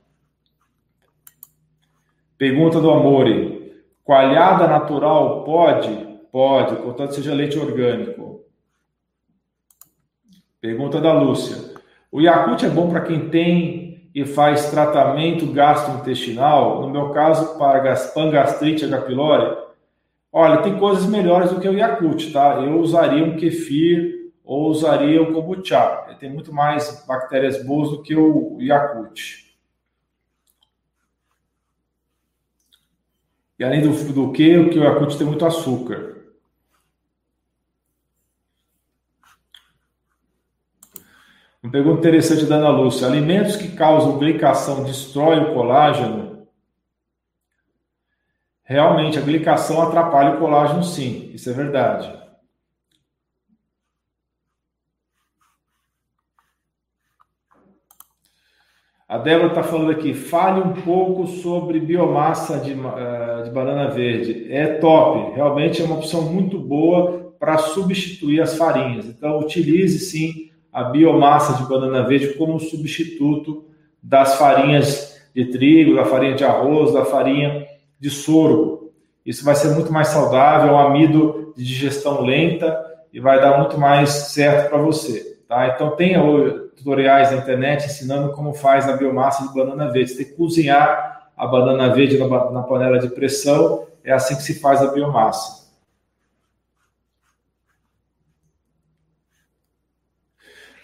Pergunta do Amore. Coalhada natural pode? Pode, contanto seja leite orgânico. Pergunta da Lúcia. O Yakult é bom para quem tem e faz tratamento gastrointestinal, no meu caso, para pangastrite H. pylori. Olha, tem coisas melhores do que o Yakult, tá? Eu usaria um kefir ou usaria o kombucha. Ele tem muito mais bactérias boas do que o Yakult. E além do, do que, o que o Yakult tem muito açúcar. Uma pergunta interessante da Ana Lúcia. Alimentos que causam glicação destroem o colágeno? Realmente, a glicação atrapalha o colágeno, sim. Isso é verdade. A Débora está falando aqui, fale um pouco sobre biomassa de, uh, de banana verde. É top, realmente é uma opção muito boa para substituir as farinhas. Então, utilize sim a biomassa de banana verde como substituto das farinhas de trigo, da farinha de arroz, da farinha de sorgo. Isso vai ser muito mais saudável, é um amido de digestão lenta e vai dar muito mais certo para você. Tá? Então, tem tutoriais na internet ensinando como faz a biomassa de banana verde. Você tem que cozinhar a banana verde na, na panela de pressão, é assim que se faz a biomassa.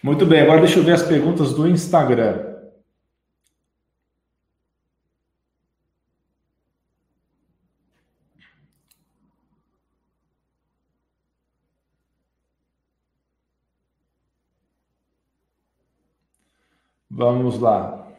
Muito bem, agora deixa eu ver as perguntas do Instagram. Vamos lá.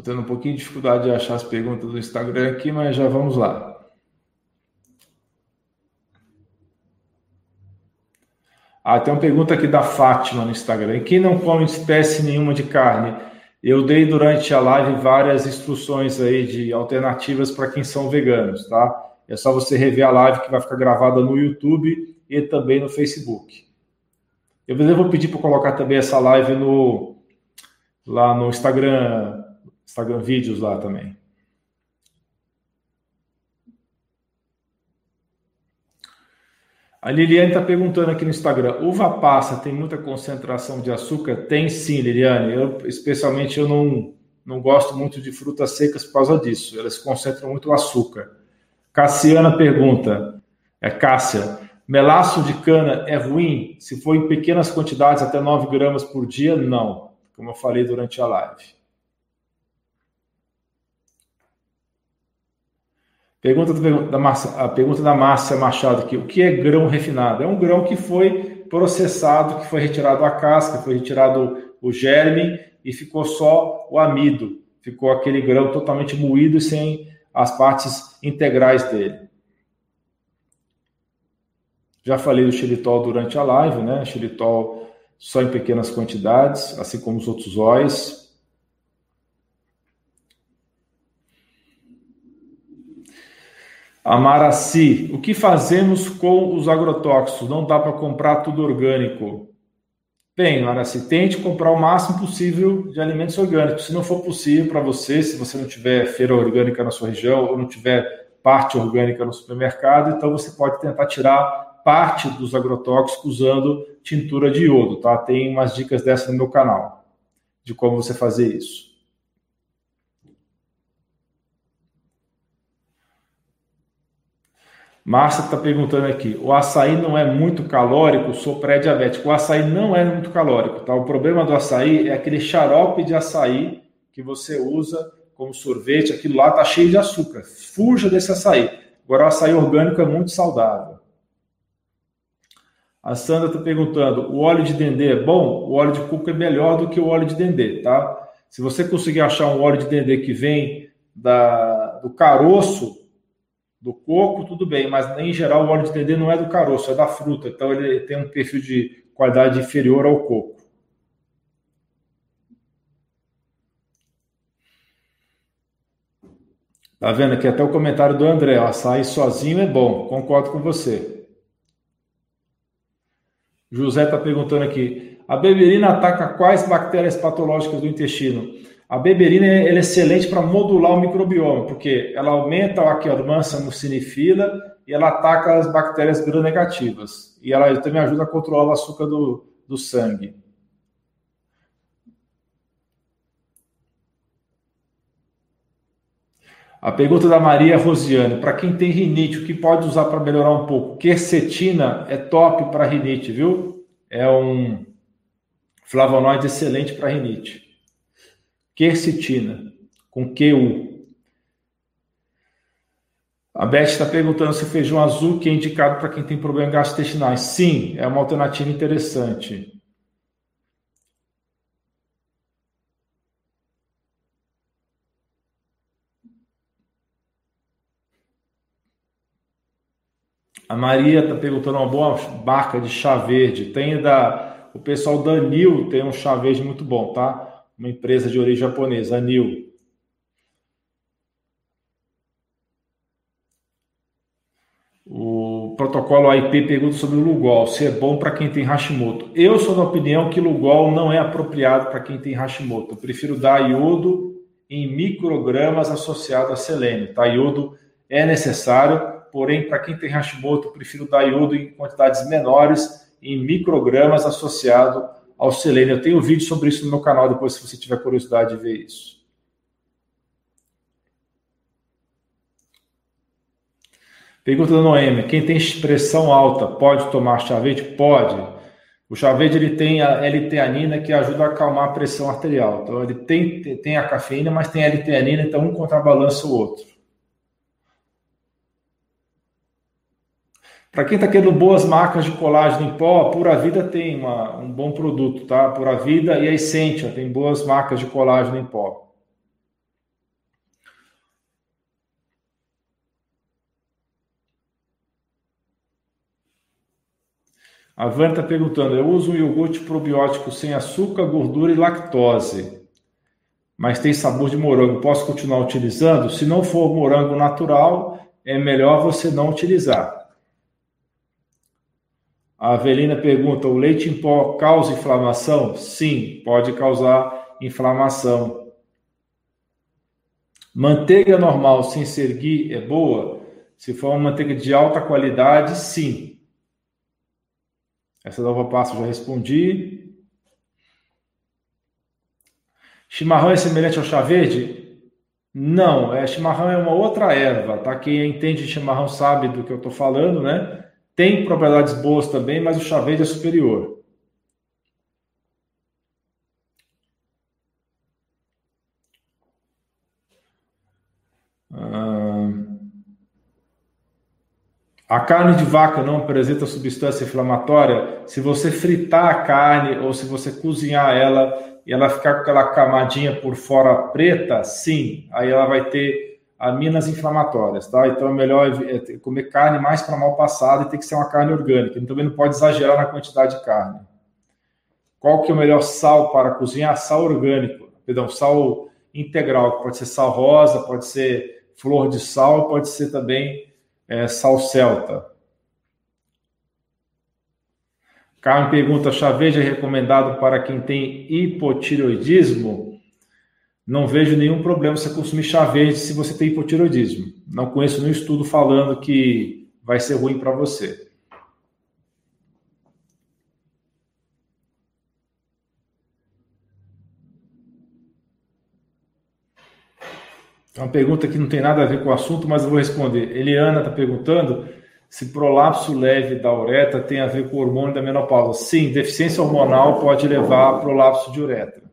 Estou tendo um pouquinho de dificuldade de achar as perguntas do Instagram aqui, mas já vamos lá. Ah, tem uma pergunta aqui da Fátima no Instagram. Quem não come espécie nenhuma de carne? Eu dei durante a live várias instruções aí de alternativas para quem são veganos, tá? É só você rever a live que vai ficar gravada no YouTube e também no Facebook. Eu vou pedir para colocar também essa live no lá no Instagram Instagram Vídeos lá também. A Liliane está perguntando aqui no Instagram: uva passa tem muita concentração de açúcar? Tem sim, Liliane. Eu, especialmente eu não, não gosto muito de frutas secas por causa disso. Elas concentram muito açúcar. Cassiana pergunta: é Cássia, melaço de cana é ruim? Se for em pequenas quantidades, até 9 gramas por dia, não. Como eu falei durante a live. Pergunta da Márcia, a pergunta da Márcia Machado aqui: o que é grão refinado? É um grão que foi processado, que foi retirado a casca, foi retirado o germe e ficou só o amido. Ficou aquele grão totalmente moído sem as partes integrais dele. Já falei do xilitol durante a live, né? Xilitol só em pequenas quantidades, assim como os outros óis. Amaraci, o que fazemos com os agrotóxicos? Não dá para comprar tudo orgânico. Bem, Amaraci, tente comprar o máximo possível de alimentos orgânicos. Se não for possível para você, se você não tiver feira orgânica na sua região ou não tiver parte orgânica no supermercado, então você pode tentar tirar parte dos agrotóxicos usando tintura de iodo, tá? Tem umas dicas dessas no meu canal de como você fazer isso. Márcia está perguntando aqui: o açaí não é muito calórico? Sou pré-diabético. O açaí não é muito calórico, tá? O problema do açaí é aquele xarope de açaí que você usa como sorvete, aquilo lá tá cheio de açúcar. Fuja desse açaí. Agora, o açaí orgânico é muito saudável. A Sandra está perguntando: o óleo de dendê é bom? O óleo de coco é melhor do que o óleo de dendê, tá? Se você conseguir achar um óleo de dendê que vem da, do caroço do coco, tudo bem, mas em geral o óleo de dendê não é do caroço, é da fruta, então ele tem um perfil de qualidade inferior ao coco. Tá vendo aqui até o comentário do André, o açaí sozinho é bom, concordo com você. José está perguntando aqui, a beberina ataca quais bactérias patológicas do intestino? A beberina é excelente para modular o microbioma, porque ela aumenta a Akkermansia mucinifila e ela ataca as bactérias gram-negativas. E ela também ajuda a controlar o açúcar do, do sangue. A pergunta da Maria Rosiane: para quem tem rinite, o que pode usar para melhorar um pouco? Quercetina é top para rinite, viu? É um flavonoide excelente para rinite. Quercetina, com QU. A Beth está perguntando se feijão azul que é indicado para quem tem problema gastrointestinais. Sim, é uma alternativa interessante. A Maria está perguntando uma boa marca de chá verde. Tem da. O pessoal da Nil tem um chá verde muito bom, tá? Uma empresa de origem japonesa, a NIL. O protocolo AIP pergunta sobre o Lugol, se é bom para quem tem Hashimoto. Eu sou da opinião que Lugol não é apropriado para quem tem Hashimoto. Eu prefiro dar iodo em microgramas associado a selênio. Tá? Iodo é necessário, porém, para quem tem Hashimoto, eu prefiro dar iodo em quantidades menores, em microgramas associado ao selênio. Eu tenho um vídeo sobre isso no meu canal, depois, se você tiver curiosidade de ver isso. Pergunta da Noêmia: quem tem expressão alta pode tomar chá verde? Pode. O chá verde ele tem a L-teanina que ajuda a acalmar a pressão arterial. Então ele tem, tem a cafeína, mas tem a L-teanina, então um contrabalança o outro. Para quem está querendo boas marcas de colágeno em pó, a Pura Vida tem uma, um bom produto, tá? Pura Vida e a Essentia tem boas marcas de colágeno em pó. A Vânia está perguntando: eu uso um iogurte probiótico sem açúcar, gordura e lactose, mas tem sabor de morango. Posso continuar utilizando? Se não for morango natural, é melhor você não utilizar. A Avelina pergunta: o leite em pó causa inflamação? Sim, pode causar inflamação. Manteiga normal sem ser ghee é boa? Se for uma manteiga de alta qualidade, sim. Essa nova passo já respondi. Chimarrão é semelhante ao chá verde? Não, é, chimarrão é uma outra erva, tá? Quem entende de chimarrão sabe do que eu estou falando, né? Tem propriedades boas também, mas o chá verde é superior. A carne de vaca não apresenta substância inflamatória? Se você fritar a carne ou se você cozinhar ela e ela ficar com aquela camadinha por fora preta, sim, aí ela vai ter aminas inflamatórias, tá? Então é melhor é comer carne mais para mal passado e tem que ser uma carne orgânica. Então também não pode exagerar na quantidade de carne. Qual que é o melhor sal para cozinhar? Sal orgânico, perdão, sal integral, pode ser sal rosa, pode ser flor de sal, pode ser também é, sal celta. Carmen pergunta: chá verde é recomendado para quem tem hipotiroidismo? Não vejo nenhum problema você consumir chá verde se você tem hipotiroidismo. Não conheço nenhum estudo falando que vai ser ruim para você. É uma pergunta que não tem nada a ver com o assunto, mas eu vou responder. Eliana está perguntando se prolapso leve da uretra tem a ver com o hormônio da menopausa. Sim, deficiência hormonal pode levar a prolapso de uretra.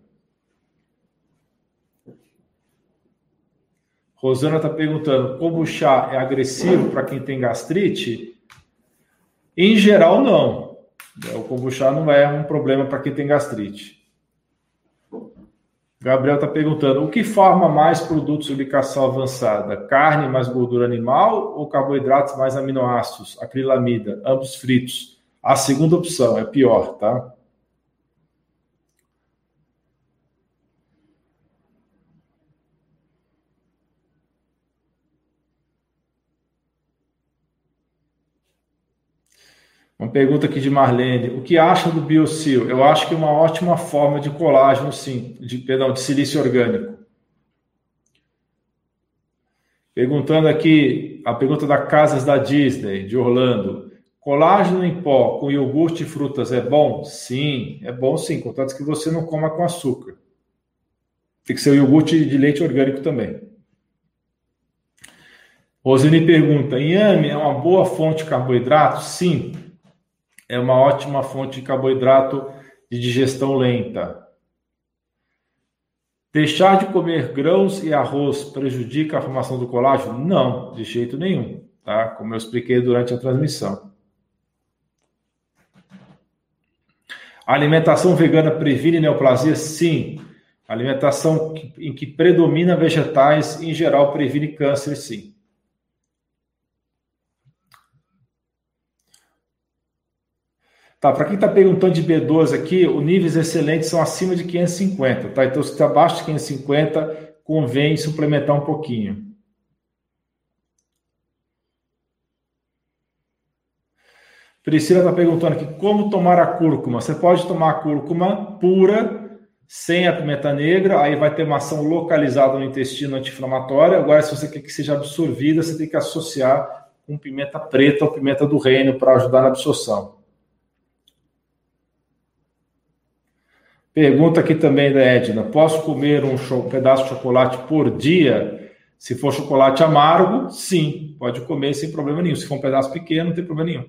Rosana está perguntando: como chá é agressivo para quem tem gastrite? Em geral, não. O kombucha não é um problema para quem tem gastrite. Gabriel está perguntando: o que forma mais produtos de ubicação avançada? Carne mais gordura animal ou carboidratos mais aminoácidos? Acrilamida, ambos fritos. A segunda opção é pior, tá? Uma pergunta aqui de Marlene. O que acha do Biocil? Eu acho que é uma ótima forma de colágeno, sim, de, perdão, de silício orgânico. Perguntando aqui, a pergunta da Casas da Disney, de Orlando. Colágeno em pó com iogurte e frutas é bom? Sim, é bom sim, contanto que você não coma com açúcar. Tem que ser o iogurte de leite orgânico também. Rosine pergunta: inhame é uma boa fonte de carboidrato? Sim, é uma ótima fonte de carboidrato de digestão lenta. Deixar de comer grãos e arroz prejudica a formação do colágeno? Não, de jeito nenhum, tá? Como eu expliquei durante a transmissão. A alimentação vegana previne neoplasia? Sim. A alimentação em que predomina vegetais, em geral, previne câncer, sim. Tá, para quem está perguntando de B12 aqui, os níveis excelentes são acima de 550, tá? Então, se está abaixo de 550, convém suplementar um pouquinho. Priscila está perguntando aqui como tomar a cúrcuma. Você pode tomar a cúrcuma pura, sem a pimenta negra, aí vai ter uma ação localizada no intestino anti-inflamatória. Agora, se você quer que seja absorvida, você tem que associar com pimenta preta ou pimenta do reino para ajudar na absorção. Pergunta aqui também da Edna: posso comer um, um pedaço de chocolate por dia? Se for chocolate amargo, sim, pode comer sem problema nenhum. Se for um pedaço pequeno, não tem problema nenhum.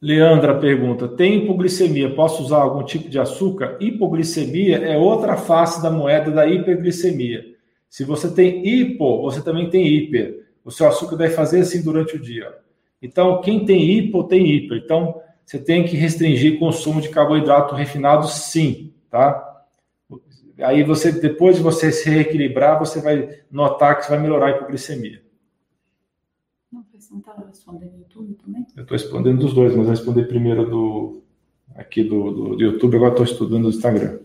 Leandra pergunta: tem hipoglicemia? Posso usar algum tipo de açúcar? Hipoglicemia é outra face da moeda da hiperglicemia. Se você tem hipo, você também tem hiper. O seu açúcar deve fazer assim durante o dia. Então, quem tem hipo, tem hiper. Então, você tem que restringir o consumo de carboidrato refinado, sim, tá? Aí você, depois de você se reequilibrar, você vai notar que você vai melhorar a hipoglicemia. Você não estava respondendo no YouTube também? Eu estou respondendo dos dois, mas eu respondi primeiro do aqui do, do, do YouTube, agora estou estudando do Instagram.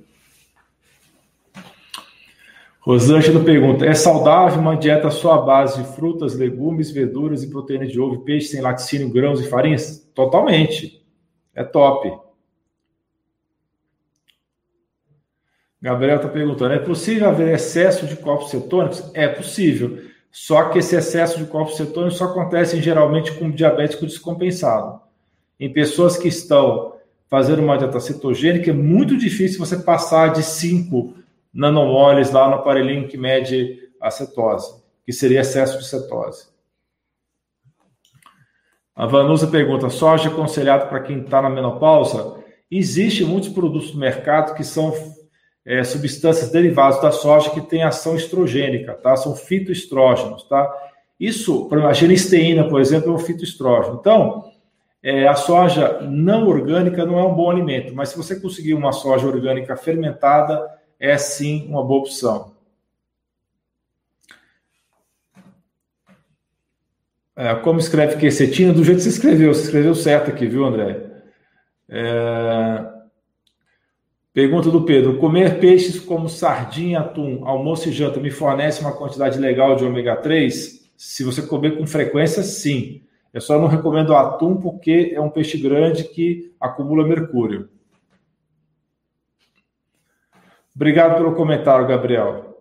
Rosângela pergunta: é saudável uma dieta só à base de frutas, legumes, verduras e proteínas de ovo, peixe sem laticínio, grãos e farinhas? Totalmente. É top. Gabriel está perguntando: é possível haver excesso de corpos cetônicos? É possível. Só que esse excesso de corpos cetônicos só acontece geralmente com diabético descompensado. Em pessoas que estão fazendo uma dieta cetogênica, é muito difícil você passar de 5 nanomoles lá no aparelhinho que mede a cetose, que seria excesso de cetose. A Vanusa pergunta: soja aconselhado para quem está na menopausa? Existem muitos produtos no mercado que são é, substâncias derivadas da soja que têm ação estrogênica, tá? São fitoestrógenos, tá? Isso, a genisteína, por exemplo, é um fitoestrógeno. Então, é, a soja não orgânica não é um bom alimento, mas se você conseguir uma soja orgânica fermentada, é sim uma boa opção. É, como escreve quercetina? Do jeito que você escreveu, você escreveu certo aqui, viu, André? É... Pergunta do Pedro: comer peixes como sardinha, atum, almoço e janta me fornece uma quantidade legal de ômega 3? Se você comer com frequência, sim. Eu só não recomendo atum porque é um peixe grande que acumula mercúrio. Obrigado pelo comentário, Gabriel.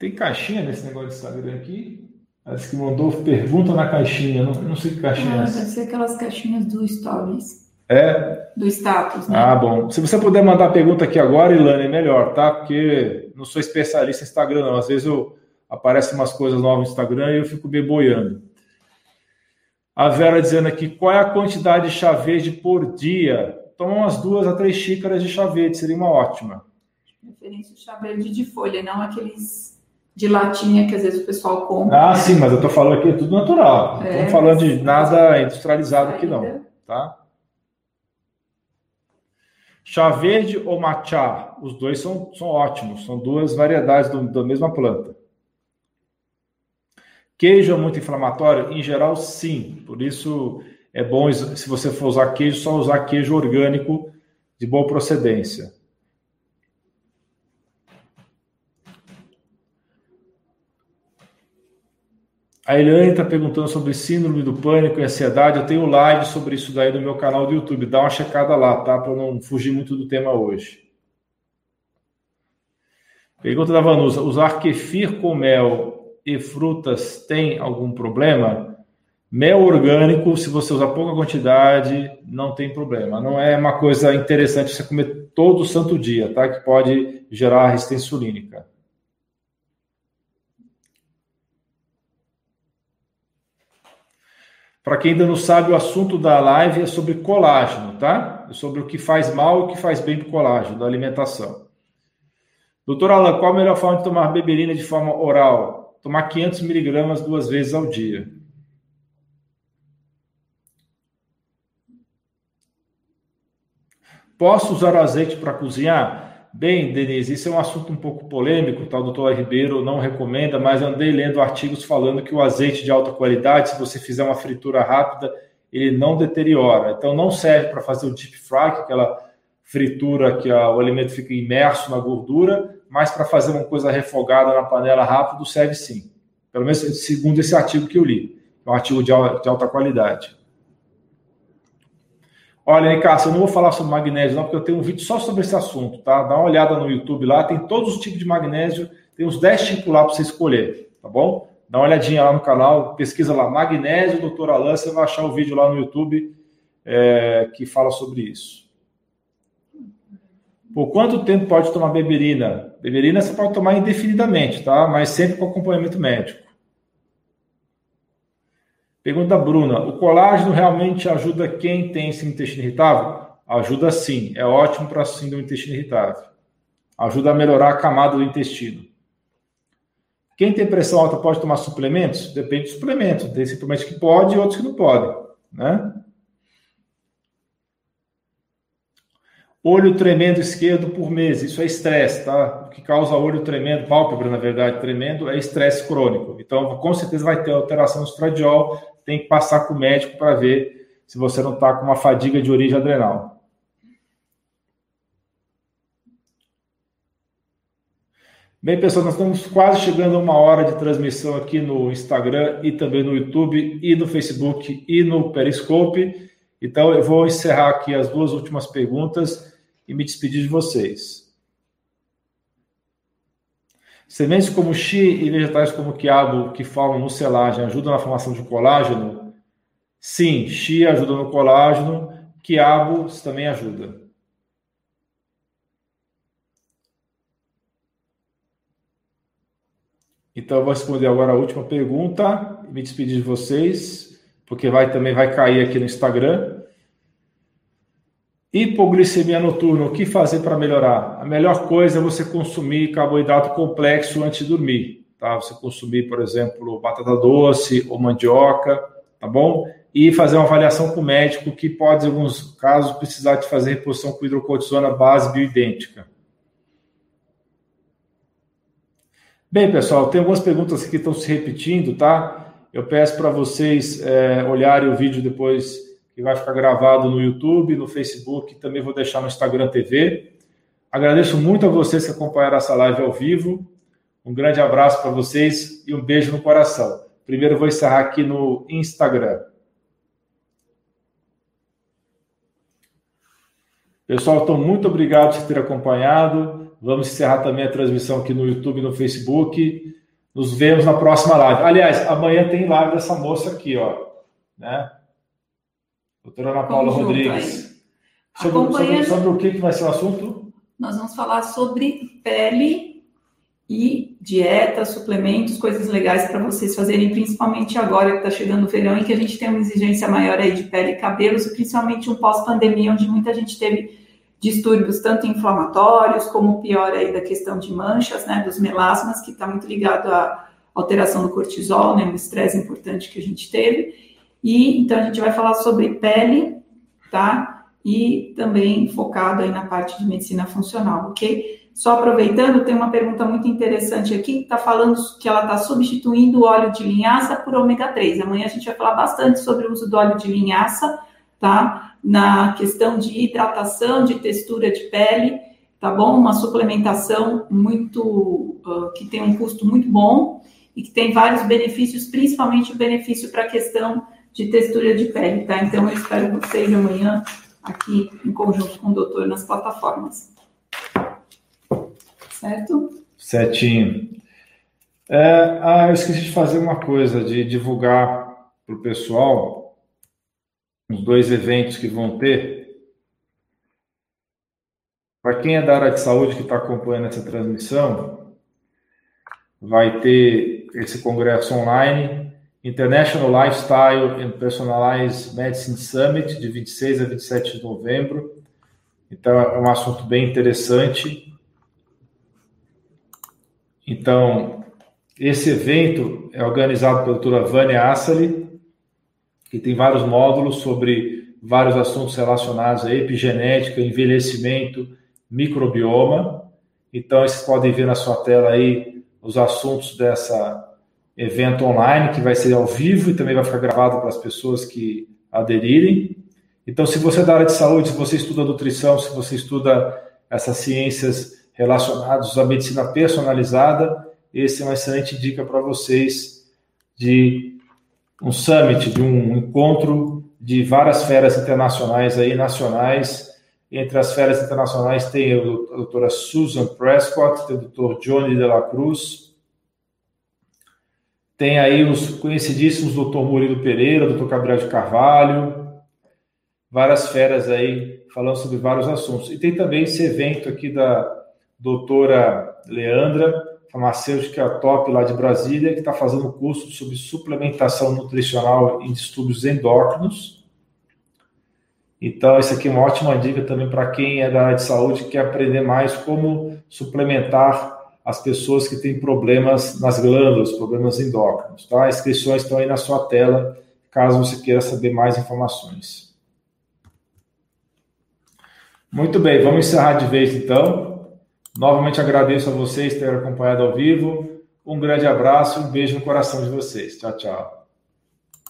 Tem caixinha nesse negócio de Instagram aqui? Parece que mandou pergunta na caixinha. Não, não sei que caixinha ah, é essa. Deve ser aquelas caixinhas do Stories. É? Do status, né? Ah, bom. Se você puder mandar a pergunta aqui agora, Ilane, é melhor, tá? Porque não sou especialista em Instagram, não. Às vezes eu aparecem umas coisas novas no Instagram e eu fico me boiando. A Vera dizendo aqui, qual é a quantidade de chá verde por dia? Toma umas duas a três xícaras de chá verde, seria uma ótima. Referência ao chá verde de folha, não aqueles de latinha que às vezes o pessoal compra. Ah, sim, mas eu estou falando aqui tudo natural. Não estamos é, falando de nada industrializado aqui, não. Tá? Chá verde ou matcha, os dois são, são ótimos, são duas variedades do, da mesma planta. Queijo é muito inflamatório? Em geral, sim. Por isso é bom, se você for usar queijo, só usar queijo orgânico de boa procedência. A Eliane está perguntando sobre síndrome do pânico e ansiedade. Eu tenho live sobre isso daí no meu canal do YouTube. Dá uma checada lá, tá? Para não fugir muito do tema hoje. Pergunta da Vanusa: usar kefir com mel e frutas tem algum problema? Mel orgânico, se você usar pouca quantidade, não tem problema. Não é uma coisa interessante você comer todo santo dia, tá? Que pode gerar resistência insulínica. Para quem ainda não sabe, o assunto da live é sobre colágeno, tá? É sobre o que faz mal e o que faz bem para o colágeno, da alimentação. Doutor Alan, qual a melhor forma de tomar beberina de forma oral? Tomar 500 miligramas duas vezes ao dia. Posso usar azeite para cozinhar? Bem, Denise, isso é um assunto um pouco polêmico, tá? o doutor Ribeiro não recomenda, mas andei lendo artigos falando que o azeite de alta qualidade, se você fizer uma fritura rápida, ele não deteriora. Então, não serve para fazer o deep fry, é aquela fritura que a, o alimento fica imerso na gordura, mas para fazer uma coisa refogada na panela rápido, serve sim. Pelo menos segundo esse artigo que eu li. É um artigo de alta qualidade. Olha aí, Cássio, eu não vou falar sobre magnésio, não, porque eu tenho um vídeo só sobre esse assunto, tá? Dá uma olhada no YouTube lá, tem todos os tipos de magnésio, tem uns 10 tipos lá para você escolher, tá bom? Dá uma olhadinha lá no canal, pesquisa lá, magnésio, doutor Alan, você vai achar o vídeo lá no YouTube. é, que fala sobre isso. Por quanto tempo pode tomar beberina? Beberina você pode tomar indefinidamente, tá? Mas sempre com acompanhamento médico. Pergunta Bruna: o colágeno realmente ajuda quem tem síndrome intestino irritável? Ajuda sim, é ótimo para síndrome intestino irritável. Ajuda a melhorar a camada do intestino. Quem tem pressão alta pode tomar suplementos? Depende do suplemento. Tem suplementos que pode e outros que não podem, né? Olho tremendo esquerdo por mês, isso é estresse, tá? O que causa olho tremendo, pálpebra, na verdade, tremendo, é estresse crônico. Então, com certeza vai ter alteração no estradiol, tem que passar com o médico para ver se você não está com uma fadiga de origem adrenal. Bem, pessoal, nós estamos quase chegando a uma hora de transmissão aqui no Instagram e também no YouTube e no Facebook e no Periscope. Então, eu vou encerrar aqui as duas últimas perguntas e me despedir de vocês. Sementes como chia e vegetais como quiabo que formam mucilagem ajudam na formação de colágeno? Sim, chia ajuda no colágeno, quiabo também ajuda. Então eu vou responder agora a última pergunta e me despedir de vocês, porque vai também vai cair aqui no Instagram. Hipoglicemia noturna, o que fazer para melhorar? A melhor coisa é você consumir carboidrato complexo antes de dormir, tá? Você consumir, por exemplo, batata doce ou mandioca, tá bom? E fazer uma avaliação com o médico que pode, em alguns casos, precisar de fazer reposição com hidrocortisona base bioidêntica. Bem, pessoal, tem algumas perguntas que estão se repetindo, tá? Eu peço para vocês é, olharem o vídeo depois que vai ficar gravado no YouTube, no Facebook, também vou deixar no Instagram TV. Agradeço muito a vocês que acompanharam essa live ao vivo. Um grande abraço para vocês e um beijo no coração. Primeiro vou encerrar aqui no Instagram. Pessoal, então muito obrigado por ter acompanhado. Vamos encerrar também a transmissão aqui no YouTube e no Facebook. Nos vemos na próxima live. Aliás, amanhã tem live dessa moça aqui, ó. Né? Doutora Ana Paula Rodrigues. Sobre, sobre, sobre, o que, que vai ser o assunto? Nós vamos falar sobre pele e dieta, suplementos, coisas legais para vocês fazerem, principalmente agora que está chegando o verão e que a gente tem uma exigência maior aí de pele e cabelos, e principalmente um pós-pandemia, onde muita gente teve distúrbios tanto inflamatórios como pior aí da questão de manchas, né, dos melasmas, que está muito ligado à alteração do cortisol, né, um estresse importante que a gente teve. E então a gente vai falar sobre pele, tá? E também focado aí na parte de medicina funcional, ok? Só aproveitando, tem uma pergunta muito interessante aqui, que está falando que ela está substituindo o óleo de linhaça por ômega 3. Amanhã a gente vai falar bastante sobre o uso do óleo de linhaça, tá? Na questão de hidratação, de textura de pele, tá bom? Uma suplementação muito, uh, que tem um custo muito bom e que tem vários benefícios, principalmente o benefício para a questão de textura de pele, tá? Então eu espero vocês amanhã aqui em conjunto com o doutor nas plataformas. Certo? Certinho. É, ah, eu esqueci de fazer uma coisa, de divulgar para o pessoal os dois eventos que vão ter. Para quem é da área de saúde que está acompanhando essa transmissão, vai ter esse congresso online International Lifestyle and Personalized Medicine Summit, de 26 a 27 de novembro. Então, é um assunto bem interessante. Então, esse evento é organizado pela doutora Vânia Assali, que tem vários módulos sobre vários assuntos relacionados a epigenética, envelhecimento, microbioma. Então, vocês podem ver na sua tela aí os assuntos dessa evento online que vai ser ao vivo e também vai ficar gravado para as pessoas que aderirem. Então, se você é da área de saúde, se você estuda nutrição, se você estuda essas ciências relacionadas à medicina personalizada, esse é uma excelente dica para vocês de um summit, de um encontro de várias feras internacionais aí, nacionais. Entre as feras internacionais tem a doutora Susan Prescott, tem o doutor Johnny de la Cruz, tem aí os conhecidíssimos doutor Murilo Pereira, doutor Gabriel de Carvalho, várias feras aí falando sobre vários assuntos. E tem também esse evento aqui da doutora Leandra, farmacêutica top lá de Brasília, que está fazendo curso sobre suplementação nutricional em distúrbios endócrinos. Então, isso aqui é uma ótima dica também para quem é da área de saúde e quer aprender mais como suplementar as pessoas que têm problemas nas glândulas, problemas endócrinos. Tá? As inscrições estão aí na sua tela, caso você queira saber mais informações. Muito bem, vamos encerrar de vez então. Novamente agradeço a vocês terem acompanhado ao vivo. Um grande abraço e um beijo no coração de vocês. Tchau, tchau.